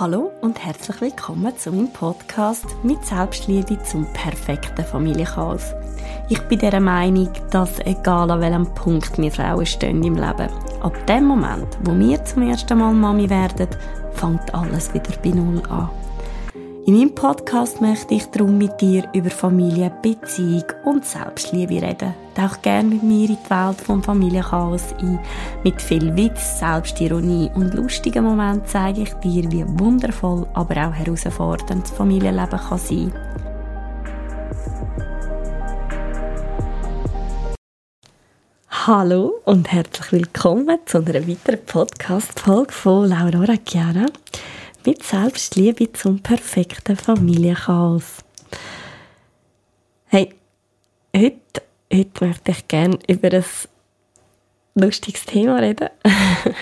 Hallo und herzlich willkommen zu meinem Podcast mit Selbstliebe zum perfekten Familienchaos. Ich bin der Meinung, dass egal an welchem Punkt wir Frauen stehen im Leben, ab dem Moment, wo wir zum ersten Mal Mami werden, fängt alles wieder bei Null an. In meinem Podcast möchte ich darum mit dir über Familie, Beziehung und Selbstliebe reden. Tauch gerne mit mir in die Welt vom Familienchaos ein. Mit viel Witz, Selbstironie und lustigen Momenten zeige ich dir, wie wundervoll, aber auch herausfordernd das Familienleben kann sein. Hallo und herzlich willkommen zu einer weiteren Podcast-Folge von Laura Chiara mit Selbstliebe zum perfekten Familienchaos. Hey, heute, heute möchte ich gerne über ein lustiges Thema reden.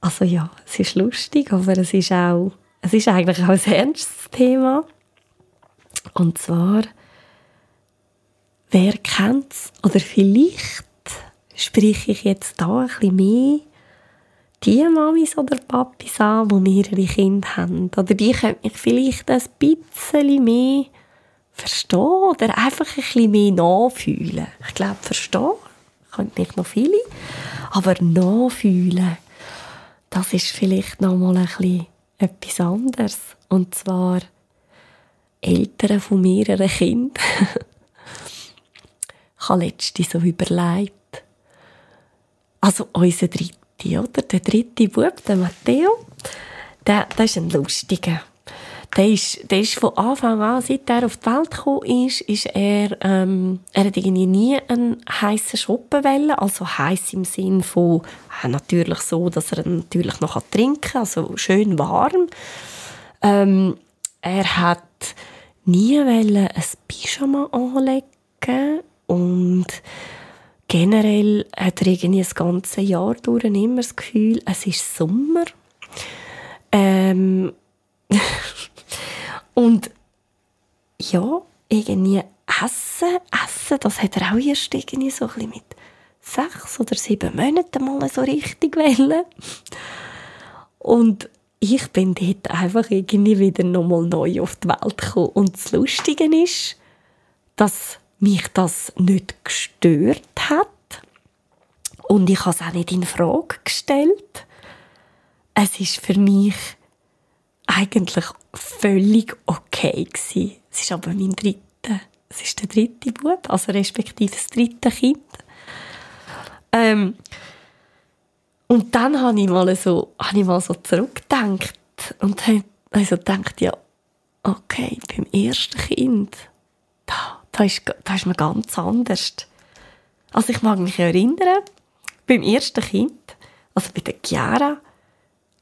also ja, es ist lustig, aber es ist auch, es ist eigentlich auch ein ernstes Thema. Und zwar, wer kennt es? Oder vielleicht spreche ich jetzt da ein bisschen mehr die Mamis oder Papis an, die mehrere Kinder haben. Oder die können mich vielleicht ein bisschen mehr verstehen oder einfach ein bisschen mehr nachfühlen. Ich glaube, verstehen können nicht noch viele, aber nachfühlen, das ist vielleicht noch mal ein bisschen etwas anderes. Und zwar Eltern von mehreren Kindern. ich habe letztens so überlegt, also unser dritte, oder? Der dritte Bub, der Matteo, der, der ist ein lustiger. Der ist, der ist von Anfang an, seit er auf die Welt gekommen ist, ist er, ähm, er hat irgendwie nie einen heissen Schoppen wollen. Also heiß im Sinn von, äh, natürlich so, dass er natürlich noch trinken kann, also schön warm. Ähm, er hat nie wollen ein Pyjama anlegen und generell hat er irgendwie das ganze Jahr durch immer das Gefühl, es ist Sommer. Ähm und ja, irgendwie Essen, Essen, das hat er auch erst irgendwie so ein mit sechs oder sieben Monaten mal so richtig wollen. Und ich bin dort einfach irgendwie wieder nochmal neu auf die Welt gekommen. Und das Lustige ist, dass mich das nicht gestört hat. Und ich habe es auch nicht in Frage gestellt. Es ist für mich eigentlich völlig okay gewesen. Es ist aber mein dritter, es ist der dritte Bub, also respektive das dritte Kind. Ähm, und dann habe ich mal so, habe ich mal so zurückgedacht und habe also gedacht, ja, okay, beim ersten Kind, da da ist, da ist man ganz anders. Also ich mag mich erinnern, beim ersten Kind, also bei der Chiara,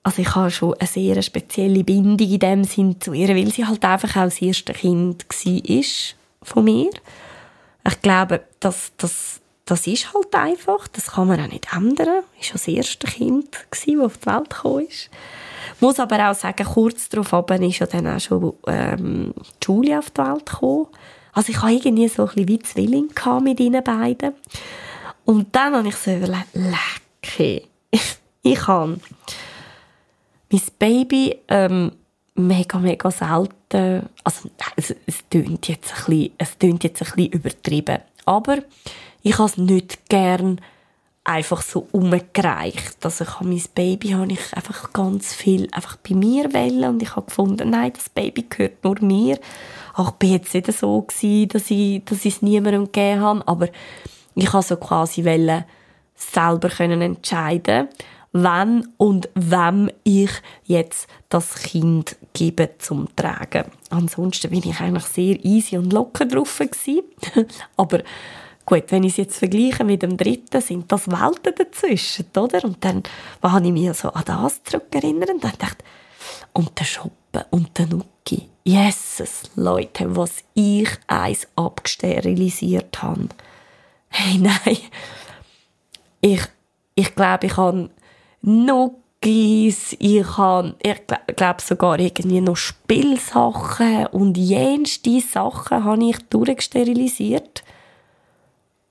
also ich habe schon eine sehr spezielle Bindung in dem Sinn zu ihr, weil sie halt einfach auch das erste Kind war von mir. Ich glaube, das, das, das ist halt einfach, das kann man auch nicht ändern. Ich war das erste Kind, das auf die Welt gekommen ist. Ich muss aber auch sagen, kurz darauf ist ja dann auch schon ähm, Julia auf die Welt gekommen. Also ich hatte irgendwie so ein bisschen wie Zwilling mit ihnen beiden. Und dann habe ich so überlegt, lecker. ich habe mein Baby ähm, mega, mega selten, also es, es tönt jetzt ein bisschen, es tönt jetzt ein bisschen übertrieben, aber ich habe es nicht gern einfach so umgereicht. Also ich habe mein Baby habe ich einfach ganz viel einfach bei mir wählen und ich habe gefunden, nein, das Baby gehört nur mir. Auch bin jetzt nicht so gewesen, dass ich, dass ich es niemandem gegeben habe, aber ich habe so quasi wollen, selber können entscheiden, wann und wem ich jetzt das Kind gebe zum Tragen. Ansonsten bin ich eigentlich sehr easy und locker drauf aber Gut, wenn ich es jetzt vergleiche mit dem dritten, sind das Welten dazwischen, oder? Und dann habe ich mich so an das zurückerinnert und dann dachte und der Shoppen und der Nuki. Jesus, Leute, was ich eins abgesterilisiert habe. Hey, nein. Ich, ich glaube, ich habe Nuggis, ich habe, ich glaube sogar irgendwie noch Spielsachen und jenste Sachen habe ich durchsterilisiert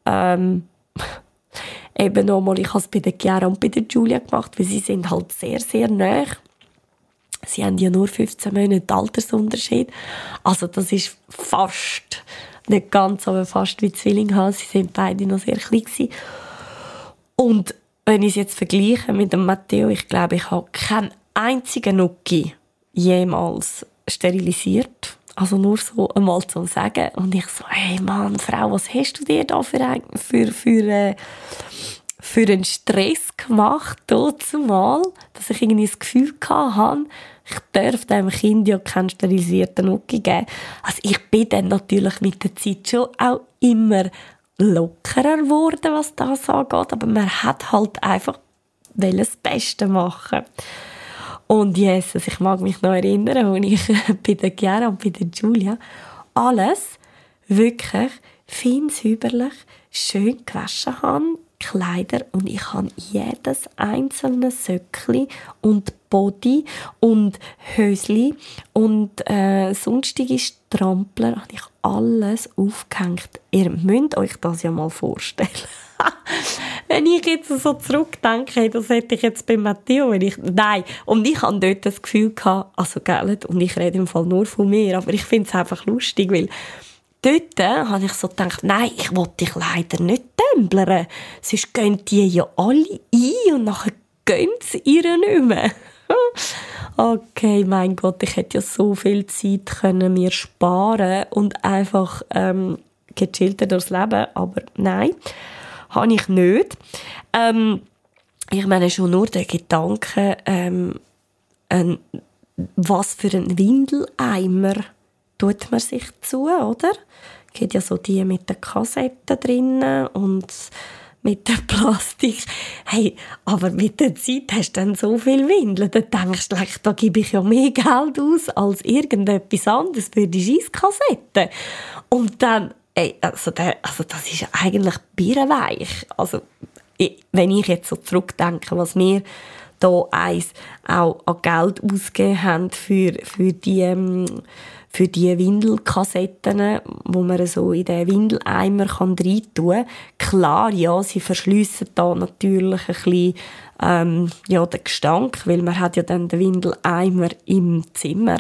ähm, eben nochmal, ich habe es bei der Chiara und bei der Julia gemacht, weil sie sind halt sehr, sehr nah. Sie haben ja nur 15 Monate Altersunterschied. Also das ist fast, nicht ganz, aber fast wie Zwilling haben. Sie sind beide noch sehr klein gewesen. Und wenn ich es jetzt vergleiche mit dem Matteo, ich glaube, ich habe keinen einzigen Nuki jemals sterilisiert. Also nur so einmal zu sagen. Und ich so, hey Mann, Frau, was hast du dir da für, für, für, äh, für einen Stress gemacht, zumal, dass ich irgendwie das Gefühl hatte, ich darf dem Kind ja keinen sterilisierten Nuki geben. Also ich bin dann natürlich mit der Zeit schon auch immer lockerer geworden, was das angeht, aber man hat halt einfach das Beste machen. Und Jesus, ich mag mich noch erinnern, als ich bei der Chiara und bei der Julia alles wirklich fein säuberlich schön gewaschen habe, Kleider und ich habe jedes einzelne Söckli und Body und Hösli und äh, sonstige Strampler habe ich alles aufgehängt. Ihr müsst euch das ja mal vorstellen. wenn ich jetzt so zurückdenke, das hätte ich jetzt bei Matteo, wenn ich, nein, und ich hatte dort das Gefühl gehabt, also, gell, und ich rede im Fall nur von mir, aber ich finde es einfach lustig, weil dort habe ich so gedacht, nein, ich wollte dich leider nicht dämblern, sonst gehen die ja alle ein und nachher gehen sie ihr nicht mehr. okay, mein Gott, ich hätte ja so viel Zeit können mir sparen und einfach ähm, gechillter durchs Leben, aber nein, habe ich nicht. Ähm, ich meine schon nur der Gedanke, ähm, ein, was für ein Windeleimer tut man sich zu, oder? Es gibt ja so die mit den Kassetten drinnen und mit dem Plastik. Hey, aber mit der Zeit hast du dann so viel Windeln, dann denkst du, da gebe ich ja mehr Geld aus als irgendetwas anderes für die Scheisskassette. Und dann, ey, also, der, also das ist eigentlich birrenweich. Also, ich, wenn ich jetzt so zurückdenke, was wir da eins auch an Geld ausgegeben haben für, für die, ähm, für die Windelkassetten, wo man so in den Windeleimer kann reintun kann. Klar, ja, sie verschliessen da natürlich ein bisschen ähm, ja, den Gestank, weil man hat ja dann den Windeleimer im Zimmer.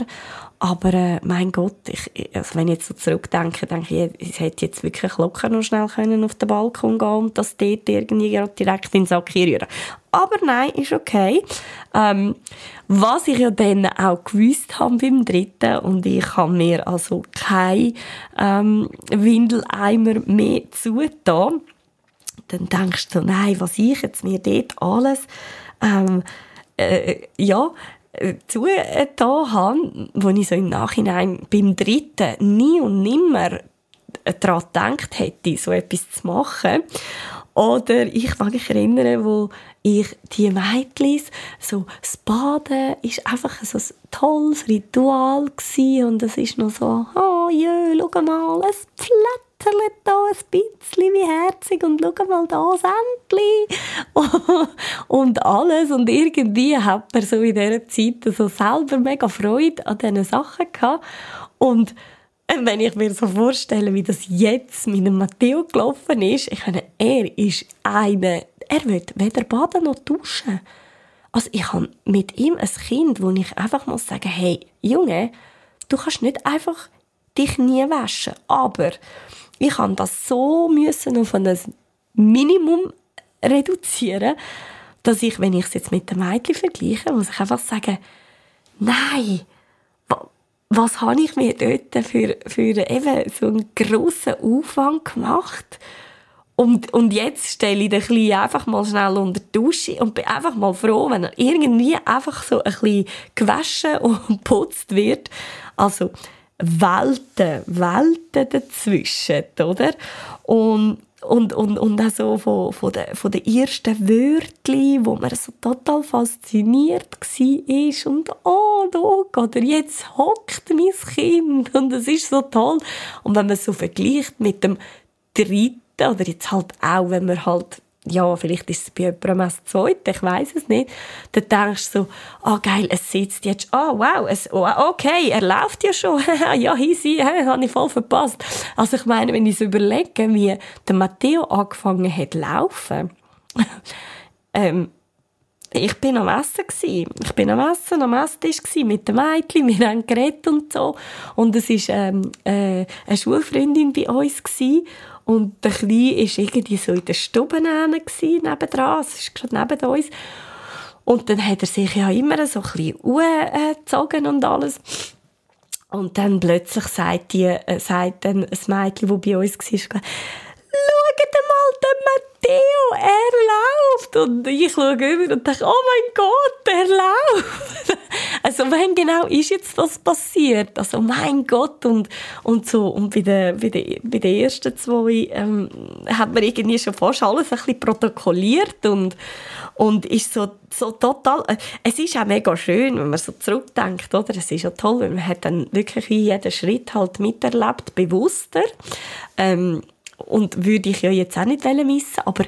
Aber äh, mein Gott, ich, also wenn ich jetzt so zurückdenke, denke ich, ich hätte jetzt wirklich locker noch schnell können auf den Balkon gehen und das dort irgendwie direkt in den Sack rühren. Aber nein, ist okay. Ähm, was ich ja dann auch gewusst habe beim dritten und ich habe mir also kein ähm, Windeleimer mehr zugetan, dann denkst du, nein, was ich jetzt mir dort alles ähm, äh, ja, äh, zugetan habe, wo ich so im Nachhinein beim dritten nie und nimmer daran gedacht hätte, so etwas zu machen. Oder ich mag mich erinnern, wo ich die Mädchen, so das Baden ist einfach so ein tolles Ritual gewesen. und es ist noch so, oh jö, schau mal, es flattert da ein bisschen wie herzig und schau mal da das Entchen und alles und irgendwie hat man so in dieser Zeit so selber mega Freude an diesen Sachen gehabt und wenn ich mir so vorstelle, wie das jetzt mit dem Matteo gelaufen ist, ich meine, er ist einer, er will weder baden noch duschen. Also ich habe mit ihm ein Kind, wo ich einfach muss sagen, hey, Junge, du kannst nicht einfach dich nie waschen. Aber ich habe das so müssen auf ein Minimum reduzieren, dass ich, wenn ich es jetzt mit dem Mädchen vergleiche, muss ich einfach sagen, nein, was habe ich mir dort für, für eben so einen grossen Aufwand gemacht? Und, und jetzt stelle ich den Kleinen einfach mal schnell unter die Dusche und bin einfach mal froh, wenn er irgendwie einfach so ein bisschen gewaschen und putzt wird. Also, Welten, Welten dazwischen, oder? Und und, und, und auch so von, von, den, von den ersten Wörtern, wo man so total fasziniert war. Und oh, da oder jetzt hockt mein Kind und es ist so toll. Und wenn man es so vergleicht mit dem dritten, oder jetzt halt auch, wenn man halt ja, vielleicht ist es bei jemandem das zweite, ich weiß es nicht, dann denkst du so, ah oh, geil, es sitzt jetzt, ah oh, wow, es, oh, okay, er läuft ja schon, ja, easy, habe ich voll verpasst. Also ich meine, wenn ich es überlege, wie der Matteo angefangen hat laufen, ähm, ich bin am Essen gsi. Ich bin am Essen, am Esstisch gsi mit dem Mädchen. Wir haben geredet und so. Und es ist ähm, äh, eine Schulfreundin bei uns gsi. Und der Kleine war irgendwie so in der Stube nebendran. Es ist neben uns. Und dann hat er sich ja immer so ein bisschen angezogen und alles. Und dann plötzlich sagt, die, äh, sagt dann ein Mädchen, das bei uns war, schaut mal, der Matteo, er läuft. Und ich schaue über und denke, oh mein Gott, er läuft. also wann genau ist jetzt das passiert? Also mein Gott. Und, und so, und bei den, bei den, bei den ersten zwei ähm, hat man irgendwie schon fast alles ein bisschen protokolliert und, und ist so, so total, äh, es ist auch mega schön, wenn man so zurückdenkt, oder? Es ist ja toll, weil man hat dann wirklich jeden Schritt halt miterlebt, bewusster. Ähm, und würde ich ja jetzt auch nicht missen, aber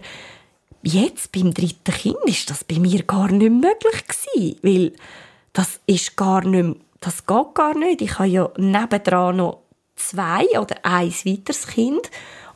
jetzt beim dritten Kind ist das bei mir gar nicht möglich gewesen, weil das ist gar nicht, das geht gar nicht. Ich habe ja nebendran noch zwei oder ein weiteres Kind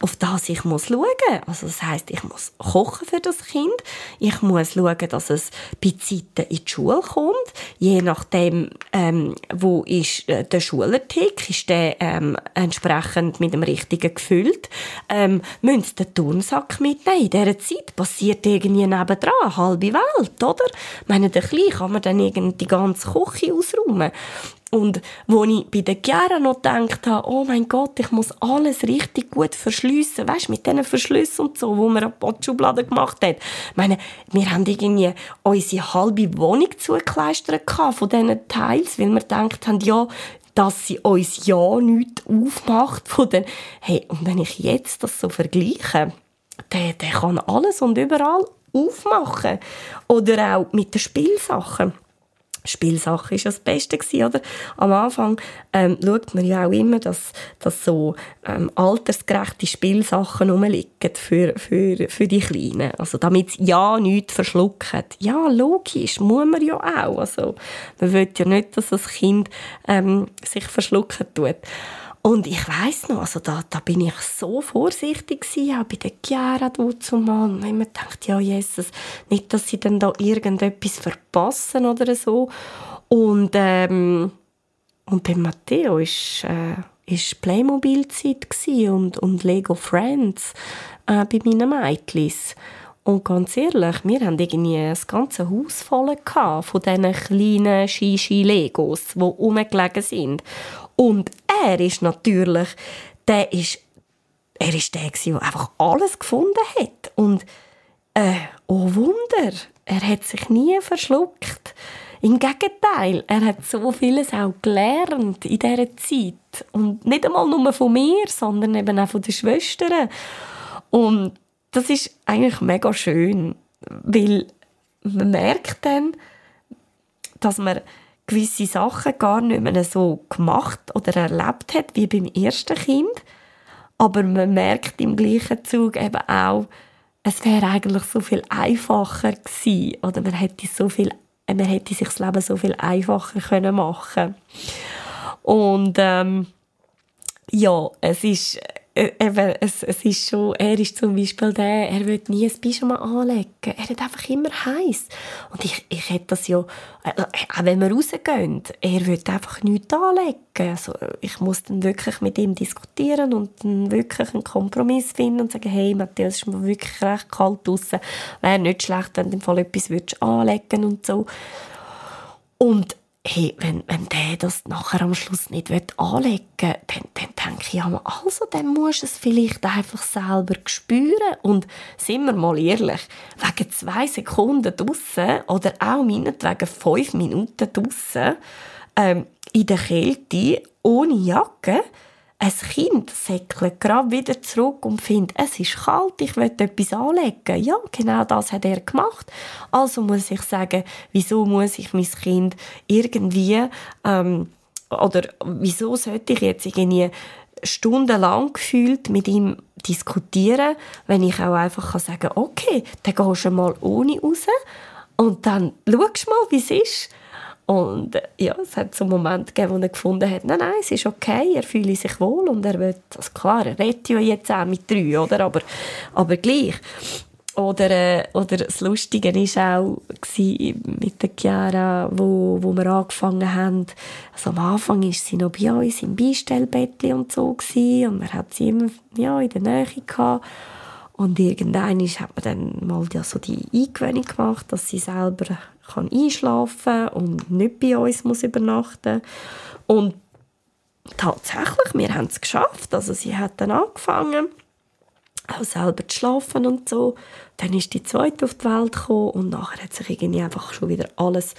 auf das ich muss schauen. Also das heißt, ich muss kochen für das Kind. Ich muss schauen, dass es bei Zeiten in die Schule kommt. Je nachdem, ähm, wo ist äh, der Schulartikel, ist der ähm, entsprechend mit dem richtigen gefüllt. Ähm, müssen Sie den Turnsack mitnehmen. In dieser Zeit passiert irgendwie nebendran eine halbe Welt, oder? Ich meine, der Kleine kann man dann irgendwie die ganze Küche ausräumen. Und wo ich bei der Chiara noch gedacht habe, oh mein Gott, ich muss alles richtig gut verschliessen, weißt, mit diesen Verschlüssen und so, wo man eine Schublade gemacht hat. Ich meine, wir haben irgendwie unsere halbe Wohnung zugekleistert von diesen Teils, weil wir gedacht haben, ja, dass sie uns ja nichts aufmacht von den, hey, und wenn ich jetzt das so vergleiche, der, der kann alles und überall aufmachen. Oder auch mit den Spielsachen. Spielsache ist das Beste gewesen, oder? Am Anfang ähm, schaut man ja auch immer, dass, dass so ähm, altersgerechte Spielsachen rumliegen für, für, für die Kleinen. Also damit sie ja nichts verschlucken. Ja, logisch, muss man ja auch. Also man will ja nicht, dass das Kind ähm, sich verschlucken tut. Und ich weiß noch, also da, da bin ich so vorsichtig gewesen, auch bei der Chiara zumal. Und ich mir gedacht, ja, Jesus, nicht, dass sie dann da irgendetwas verpassen oder so. Und, ähm, und bei Matteo ist, äh, ist Playmobil-Zeit und, und Lego Friends äh, bei meinen Mädchen. Und ganz ehrlich, wir haben irgendwie das ganze Haus voll von diesen kleinen Shishi-Legos, die rumgelegen sind. Und er ist natürlich, der ist, er ist der, der einfach alles gefunden hat. Und, äh, oh Wunder, er hat sich nie verschluckt. Im Gegenteil, er hat so vieles auch gelernt in dieser Zeit. Und nicht einmal nur von mir, sondern eben auch von den Schwestern. Und das ist eigentlich mega schön, weil man merkt dann, dass man gewisse Sachen gar nicht mehr so gemacht oder erlebt hat wie beim ersten Kind. Aber man merkt im gleichen Zug eben auch, es wäre eigentlich so viel einfacher gewesen. Oder man hätte, so viel, man hätte sich das Leben so viel einfacher können machen Und ähm, ja, es ist äh, eben, es, es ist schon, er ist zum Beispiel der, er will nie ein Pyjama anlegen. Er hat einfach immer heiß. Und ich, ich hätte das ja, äh, auch wenn wir rausgehen, er will einfach nichts anlegen. Also, ich muss dann wirklich mit ihm diskutieren und dann wirklich einen Kompromiss finden und sagen, hey, Matthias, es ist mir wirklich recht kalt draussen. Wäre nicht schlecht, wenn du im Fall etwas anlegen und so. Und hey, wenn, wenn der das nachher am Schluss nicht anlegen dann, dann denke ich, ja, also, dann musst du es vielleicht einfach selber spüren. Und sind wir mal ehrlich, wegen zwei Sekunden draussen oder auch meinetwegen fünf Minuten draussen, ähm, in der Kälte, ohne Jacke, ein Kind säckelt gerade wieder zurück und findet, es ist kalt, ich will etwas anlegen. Ja, genau das hat er gemacht. Also muss ich sagen, wieso muss ich mein Kind irgendwie, ähm, oder wieso sollte ich jetzt irgendwie stundenlang gefühlt mit ihm diskutieren, wenn ich auch einfach sagen kann, okay, dann gehst du mal ohne raus und dann schaust du mal, wie es ist. Und ja, es hat so einen Moment gegeben, wo er gefunden hat, nein, nein, es ist okay, er fühle sich wohl und er wird, also klar, er redet ja jetzt auch mit drei, oder? Aber, aber gleich. oder, äh, oder das Lustige war auch mit der Chiara, wo, wo wir angefangen haben. Also am Anfang war sie noch bei uns im Beistellbettchen und so gewesen, und man hat sie immer ja, in der Nähe gehabt. Und irgendwann hat man dann mal ja so die Eingewöhnung gemacht, dass sie selber kann einschlafen und nicht bei uns muss übernachten Und tatsächlich, wir haben es geschafft. Also sie hat dann angefangen auch selber zu schlafen und so. Dann ist die zweite auf die Welt gekommen und nachher hat sich irgendwie einfach schon wieder alles,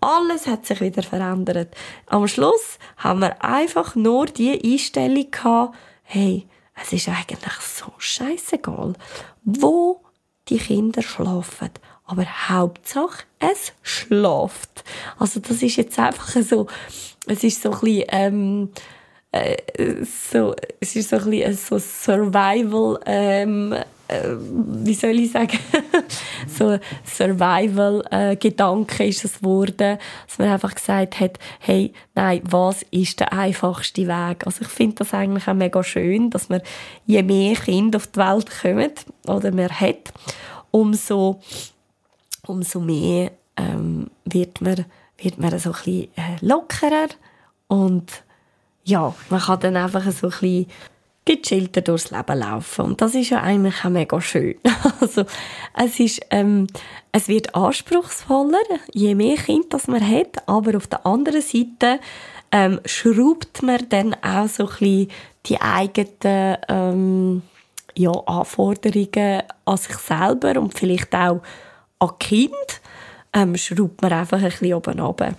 alles hat sich wieder verändert. Am Schluss haben wir einfach nur die Einstellung gehabt, hey, es ist eigentlich so scheißegal, wo die Kinder schlafen. Aber Hauptsache, es schläft. Also das ist jetzt einfach so, es ist so ein bisschen, ähm, äh, so, es ist so ein bisschen so Survival, ähm, äh, wie soll ich sagen, so Survival-Gedanke äh, ist es geworden, dass man einfach gesagt hat, hey, nein, was ist der einfachste Weg? Also ich finde das eigentlich auch mega schön, dass man je mehr Kinder auf die Welt kommen oder man hat, umso, umso mehr ähm, wird man, wird man so ein bisschen äh, lockerer und ja, man kann dann einfach so ein bisschen gechillter durchs Leben laufen. Und das ist ja eigentlich auch mega schön. also, es ist, ähm, es wird anspruchsvoller, je mehr Kind das man hat, aber auf der anderen Seite ähm, schraubt man dann auch so ein bisschen die eigenen ähm, ja, Anforderungen an sich selber und vielleicht auch an Kind ähm, schraubt man einfach ein bisschen oben runter.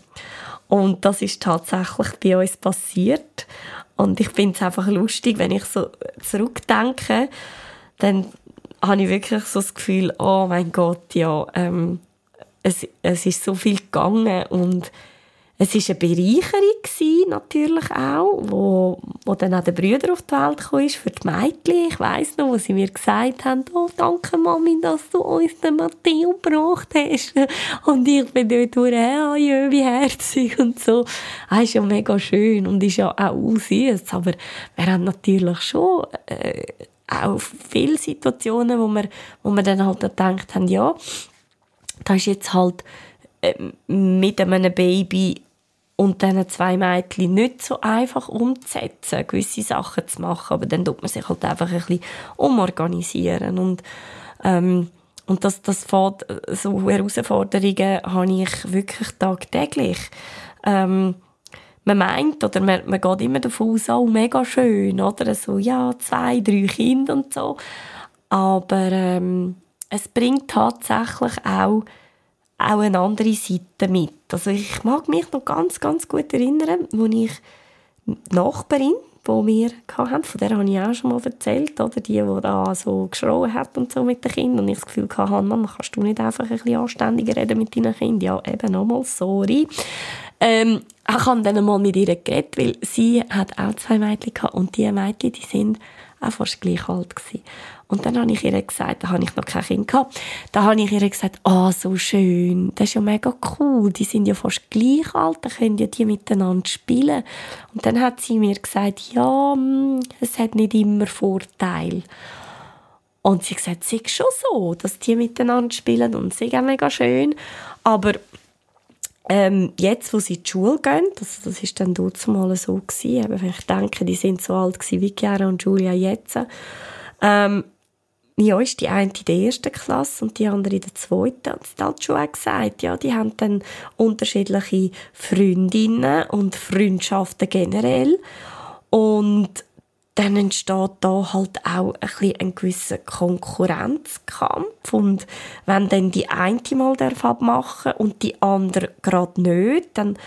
Und das ist tatsächlich bei uns passiert. Und ich finde es einfach lustig, wenn ich so zurückdenke, dann habe ich wirklich so das Gefühl, oh mein Gott, ja, ähm, es, es ist so viel gegangen und es war eine Bereicherung natürlich auch, wo, wo dann auch der Brüder auf die Welt kam, für die Mädchen. Ich weiss noch, wo sie mir gesagt haben, oh, danke Mami, dass du uns den Matteo gebracht hast. Und ich bin dort durch, oh, jö, wie herzig und so. Das ist ja mega schön und ist ja auch süß. Aber wir haben natürlich schon äh, auch viele Situationen, wo wir, wo wir dann halt gedacht haben, ja, da ist jetzt halt mit einem Baby und diesen zwei Mädchen nicht so einfach umzusetzen, gewisse Sachen zu machen, aber dann tut man sich halt einfach ein bisschen umorganisieren und ähm, und das, das fährt, so Herausforderungen habe ich wirklich tagtäglich. Ähm, man meint, oder man, man geht immer davon aus, oh, mega schön, oder? So, ja, zwei, drei Kinder und so. Aber ähm, es bringt tatsächlich auch auch eine andere Seite mit. Also ich mag mich noch ganz, ganz gut erinnern, als ich die Nachbarin, die wir hatten, von der habe ich auch schon mal erzählt, oder die, die da so geschrien hat und so mit den Kindern und ich das Gefühl hatte, Mann, kannst du nicht einfach ein bisschen anständiger reden mit deinen Kindern? Ja, eben nochmal, sorry. Ähm, ich habe dann mal mit ihr geredet, weil sie hat auch zwei Mädchen gehabt und die Mädchen, die sind auch fast gleich alt gewesen. Und dann habe ich ihr gesagt, da habe ich noch kein Kind gehabt, da habe ich ihr gesagt, ah, oh, so schön, das ist ja mega cool, die sind ja fast gleich alt, da können ja die miteinander spielen. Und dann hat sie mir gesagt, ja, hm, es hat nicht immer Vorteil. Und sie hat gesagt, es ist schon so, dass die miteinander spielen und es ist auch mega schön, aber ähm, jetzt, wo sie die Schule gehen, das, das ist dann mal so gewesen, aber ich denke, die sind so alt gewesen wie Chiara und Julia jetzt, ähm, ja, ist die eine in der ersten Klasse und die andere in der zweiten. Und sie hat schon auch gesagt, ja, die haben dann unterschiedliche Freundinnen und Freundschaften generell. Und dann entsteht da halt auch ein, bisschen ein gewisser Konkurrenzkampf. Und wenn dann die eine mal machen und die andere gerade nicht, dann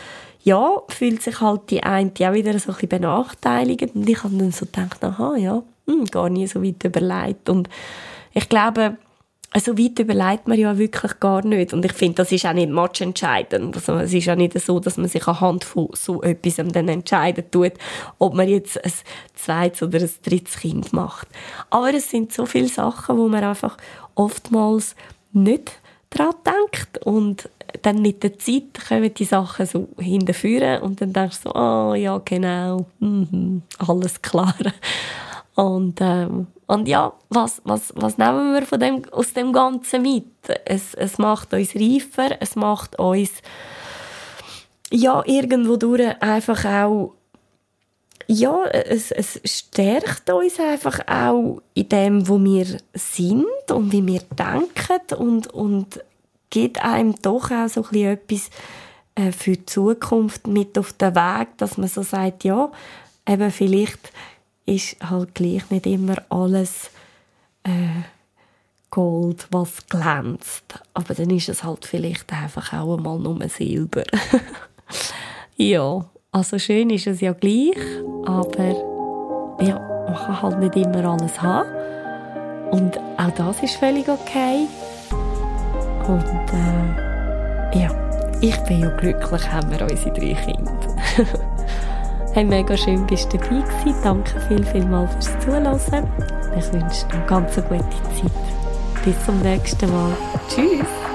ja, fühlt sich halt die eine auch wieder so ein bisschen benachteiligt. Und ich habe dann so gedacht, aha, ja, hm, gar nie so weit überlegt. Und ich glaube, so weit überlegt man ja wirklich gar nicht. Und ich finde, das ist auch nicht matchentscheidend. Also, es ist ja nicht so, dass man sich anhand von so etwas dann entscheiden tut, ob man jetzt ein zweites oder ein drittes Kind macht. Aber es sind so viele Sachen, wo man einfach oftmals nicht daran denkt. Und dann mit der Zeit kommen die Sachen so hinterführen und dann denkst du so, ah, oh, ja, genau, mhm, alles klar. Und, ähm, und ja, was, was, was nehmen wir von dem, aus dem Ganzen mit? Es, es macht uns reifer, es macht uns ja, irgendwo durch einfach auch ja, es, es stärkt uns einfach auch in dem, wo wir sind und wie wir denken und, und gibt einem doch auch so ein etwas äh, für die Zukunft mit auf den Weg, dass man so sagt, ja, eben vielleicht ist halt gleich nicht immer alles äh, Gold, was glänzt. Aber dann ist es halt vielleicht einfach auch einmal nur Silber. ja, also schön ist es ja gleich, aber ja, man kann halt nicht immer alles haben. Und auch das ist völlig okay. Und äh, ja, ich bin ja glücklich, haben wir unsere drei Kinder. hey, mega schön, bist du dabei gewesen. Danke viel, viel mal fürs Zuhören. Ich wünsche dir eine ganz gute Zeit. Bis zum nächsten Mal. Tschüss.